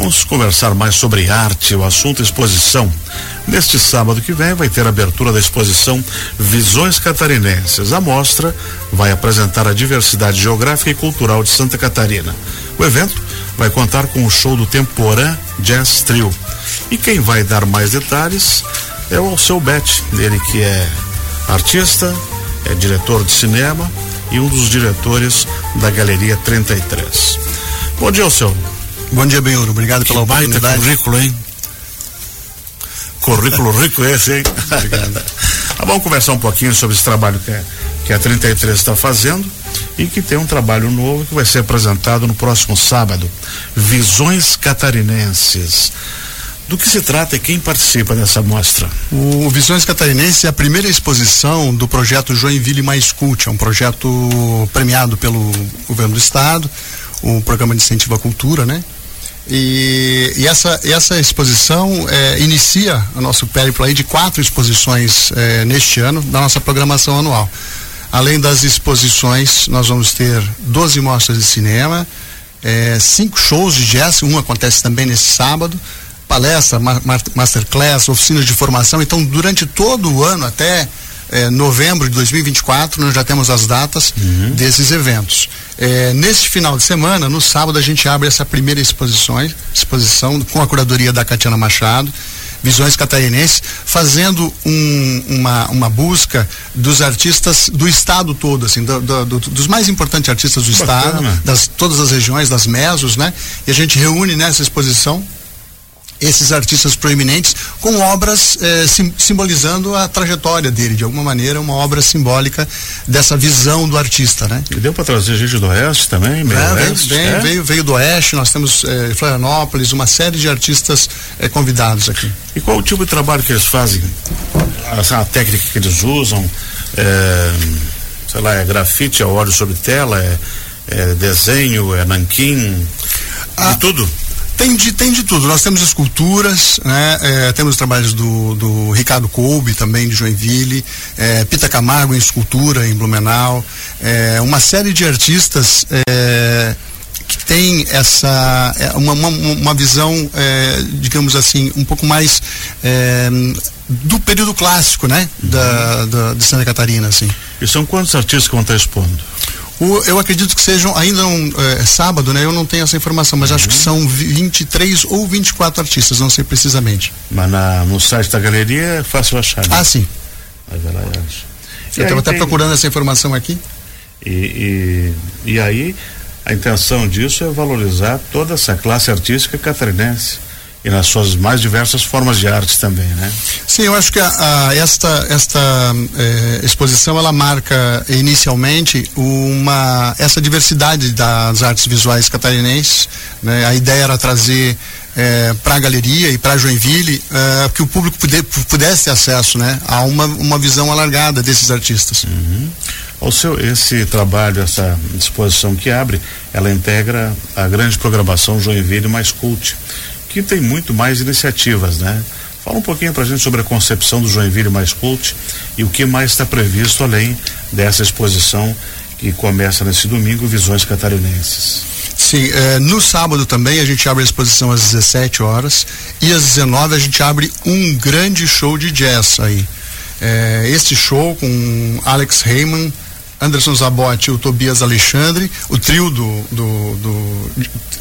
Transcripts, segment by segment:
Vamos conversar mais sobre arte, o assunto exposição. Neste sábado que vem vai ter a abertura da exposição Visões Catarinenses. A mostra vai apresentar a diversidade geográfica e cultural de Santa Catarina. O evento vai contar com o show do Temporã Jazz Trio. E quem vai dar mais detalhes é o Alceu Bet, ele que é artista, é diretor de cinema e um dos diretores da Galeria 33. Bom dia, Alceu. Bom dia, Benhuro. Obrigado pela que oportunidade. currículo, hein? Currículo rico esse, hein? Obrigado. ah, vamos conversar um pouquinho sobre esse trabalho que, é, que a 33 está fazendo e que tem um trabalho novo que vai ser apresentado no próximo sábado. Visões Catarinenses. Do que se trata e quem participa dessa mostra? O Visões Catarinenses é a primeira exposição do projeto Joinville Mais Cult, é um projeto premiado pelo governo do estado, o programa de incentivo à cultura, né? E, e essa, essa exposição é, inicia o nosso périplo aí de quatro exposições é, neste ano da nossa programação anual. Além das exposições, nós vamos ter 12 mostras de cinema, é, cinco shows de jazz, um acontece também nesse sábado, palestra, ma masterclass, oficinas de formação. Então, durante todo o ano, até eh, novembro de 2024, nós já temos as datas uhum. desses eventos. Eh, neste final de semana, no sábado, a gente abre essa primeira exposição, exposição com a curadoria da Catiana Machado. Visões Catarinenses, fazendo um, uma, uma busca dos artistas do estado todo, assim, do, do, do, dos mais importantes artistas do Bacana. estado, das todas as regiões, das mesos, né? E a gente reúne nessa exposição esses artistas proeminentes com obras eh, sim, simbolizando a trajetória dele, de alguma maneira, uma obra simbólica dessa visão do artista, né? E deu para trazer gente do Oeste também, meio é, oeste, veio, é? veio, veio, do Oeste, nós temos eh, Florianópolis, uma série de artistas eh, convidados aqui. E qual o tipo de trabalho que eles fazem? A, a técnica que eles usam, é, sei lá, é grafite, é óleo sobre tela, é, é desenho, é nanquim, ah, de tudo? Tem de, tem de tudo. Nós temos esculturas, né? É, temos trabalhos do, do Ricardo Coube, também de Joinville, é, Pita Camargo em escultura em Blumenau, é, uma série de artistas é, que tem essa é, uma, uma, uma visão, é, digamos assim, um pouco mais do período clássico, né? Da, da, de Santa Catarina, assim. E são quantos artistas que vão estar expondo? O, eu acredito que sejam, ainda um, é, sábado, né? Eu não tenho essa informação, mas uhum. acho que uhum. são 23 ou 24 artistas, não sei precisamente. Mas na, no site da galeria é fácil achar, né? Ah, sim. Mas ela acha. Eu estava até tem... procurando essa informação aqui. E, e, e aí, a intenção disso é valorizar toda essa classe artística catarinense e nas suas mais diversas formas de arte também, né? Sim, eu acho que a, a, esta esta eh, exposição ela marca inicialmente uma essa diversidade das artes visuais catarinenses. Né? A ideia era trazer eh, para a galeria e para Joinville eh, que o público puder, pudesse ter acesso, né, a uma uma visão alargada desses artistas. Uhum. O seu esse trabalho, essa exposição que abre, ela integra a grande programação Joinville mais cult que tem muito mais iniciativas, né? Fala um pouquinho para a gente sobre a concepção do Joinville Mais Cult e o que mais está previsto além dessa exposição que começa nesse domingo, Visões Catarinenses. Sim, eh, no sábado também a gente abre a exposição às 17 horas e às 19 a gente abre um grande show de jazz aí. Eh, este show com Alex Heyman, Anderson Zabotti, o Tobias Alexandre, o trio do, do, do,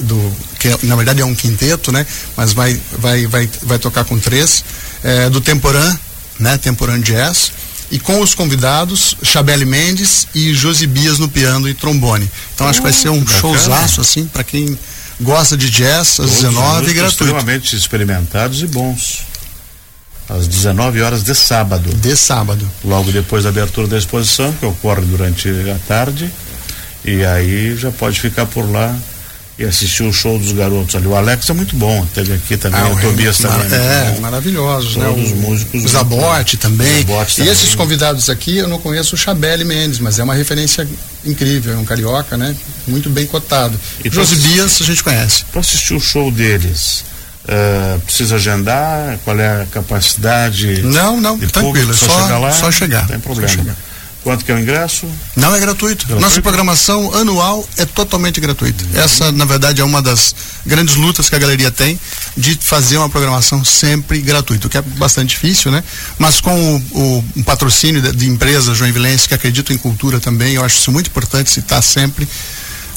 do que é, na verdade é um quinteto, né? Mas vai, vai, vai, vai tocar com três, é, do Temporã, né? Temporã Jazz, e com os convidados, Chabelle Mendes e Josibias no piano e trombone. Então acho que vai ser um bacana. showzaço, assim, para quem gosta de jazz, às 19 e gratuito. extremamente experimentados e bons às 19 horas de sábado. De sábado. Logo depois da abertura da exposição, que ocorre durante a tarde. E aí já pode ficar por lá e assistir o show dos garotos ali. O Alex é muito bom, teve aqui também, ah, o Tobias também. É, é maravilhosos, né? Os músicos. O Zabote também. Zabote também. E esses convidados aqui, eu não conheço o Chabelle Mendes, mas é uma referência incrível, é um carioca, né? Muito bem cotado. E Josibias a gente conhece. Para assistir o show deles, Uh, precisa agendar? Qual é a capacidade? Não, não, tranquilo, é só, chegar lá? Só chegar. Não tem problema. Chegar. Quanto que é o ingresso? Não é gratuito. gratuito. Nossa programação anual é totalmente gratuita. Uhum. Essa, na verdade, é uma das grandes lutas que a galeria tem de fazer uma programação sempre gratuita, o que é bastante difícil, né? Mas com o, o um patrocínio de, de empresas joinvilenses que acreditam em cultura também, eu acho isso muito importante citar sempre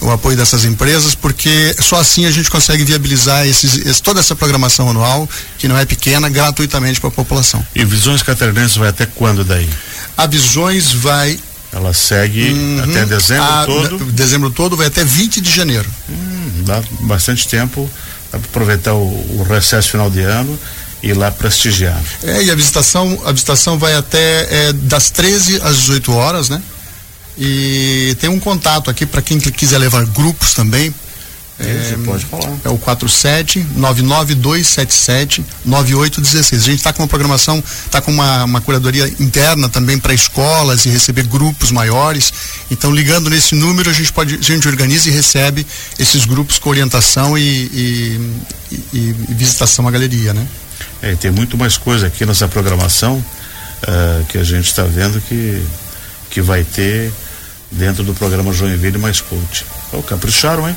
o apoio dessas empresas, porque só assim a gente consegue viabilizar esses, esse, toda essa programação anual, que não é pequena, gratuitamente para a população. E Visões Catarinenses vai até quando daí? A Visões vai. Ela segue uhum, até dezembro a, todo? Dezembro todo vai até 20 de janeiro. Hum, dá bastante tempo para aproveitar o, o recesso final de ano e ir lá prestigiar. É, e a visitação, a visitação vai até é, das 13 às 18 horas, né? E tem um contato aqui para quem quiser levar grupos também. É, pode falar. É o 47 99277 9816. A gente está com uma programação, está com uma, uma curadoria interna também para escolas e receber grupos maiores. Então, ligando nesse número, a gente pode, a gente organiza e recebe esses grupos com orientação e, e, e, e visitação à galeria, né? É, tem muito mais coisa aqui nessa programação uh, que a gente está vendo que que vai ter dentro do programa Joinville Mais Coach. Oh, capricharam, hein?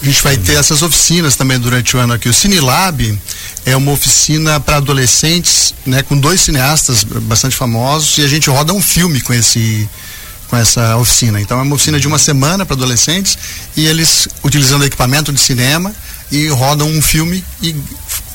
A gente vai ter essas oficinas também durante o ano aqui. O Cinelab é uma oficina para adolescentes, né, com dois cineastas bastante famosos e a gente roda um filme com esse com essa oficina. Então é uma oficina de uma semana para adolescentes e eles utilizando equipamento de cinema e rodam um filme e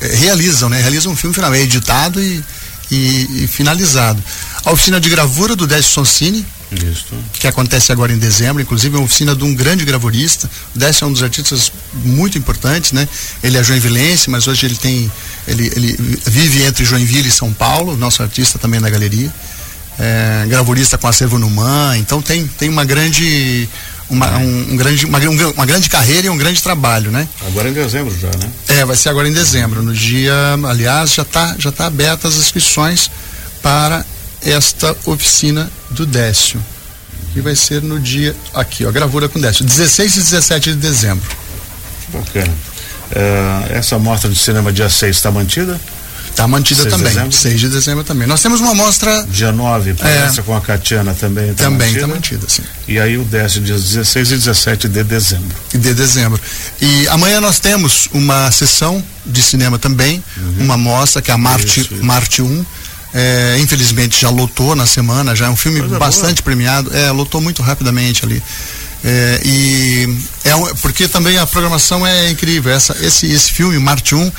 é, realizam, né? Realizam um filme final, é editado e, e, e finalizado. A oficina de gravura do Décio Sonsini, isso. que acontece agora em dezembro, inclusive é uma oficina de um grande gravurista. O Décio é um dos artistas muito importantes, né? Ele é joinvilense, mas hoje ele tem, ele, ele vive entre Joinville e São Paulo, nosso artista também na galeria. É, gravurista com acervo no MAN, então tem, tem uma grande uma, um, um, grande, uma, uma, grande carreira e um grande trabalho, né? Agora em dezembro já, né? É, vai ser agora em dezembro. No dia, aliás, já está já tá abertas as inscrições para esta oficina do Décio, que vai ser no dia aqui, ó, gravura com Décio, 16 e 17 de dezembro. Bacana. Uh, essa mostra de cinema dia 6 está mantida? Está mantida 6 também. De 6 de dezembro também. Nós temos uma mostra. Dia 9, palestra é, com a Catiana também. Tá também está mantida? sim. E aí o Décio, dias 16 e 17 de dezembro. De dezembro. E amanhã nós temos uma sessão de cinema também, uhum. uma mostra que é a Marte, isso, isso. Marte 1 é, infelizmente já lotou na semana, já é um filme Coisa bastante boa. premiado, é, lotou muito rapidamente ali. É, e é um, porque também a programação é incrível. Essa, esse, esse filme, Marte 1,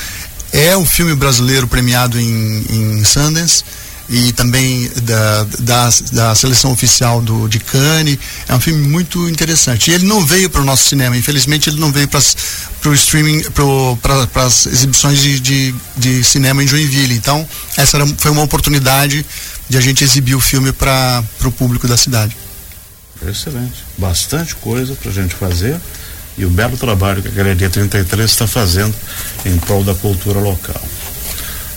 é um filme brasileiro premiado em, em Sundance e também da, da, da, seleção oficial do, de Cannes. É um filme muito interessante. E ele não veio para o nosso cinema, infelizmente ele não veio para o streaming, para as exibições de, de, de, cinema em Joinville. Então, essa era, foi uma oportunidade de a gente exibir o filme para o público da cidade. Excelente. Bastante coisa para a gente fazer e o belo trabalho que a Galeria 33 está fazendo em prol da cultura local.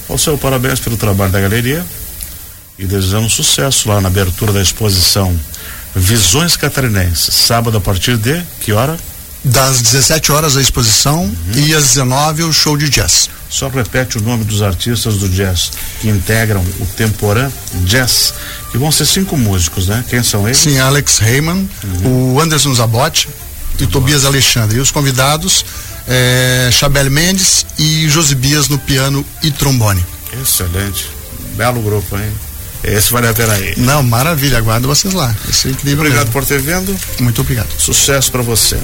Ao seu parabéns pelo trabalho da galeria e desejamos sucesso lá na abertura da exposição Visões Catarinenses, sábado a partir de que hora? Das 17 horas a exposição uhum. e às 19 o show de jazz. Só repete o nome dos artistas do jazz que integram o Temporã Jazz, que vão ser cinco músicos, né? Quem são eles? Sim, Alex Heyman, uhum. o Anderson Zabotti e Tobias Alexandre. E os convidados, é, Chabelle Mendes e Josibias no piano e trombone. Excelente. Belo grupo, hein? Esse vale a pena aí. Não, maravilha, aguardo vocês lá. Isso é incrível. Obrigado mesmo. por ter vindo. Muito obrigado. Sucesso para você.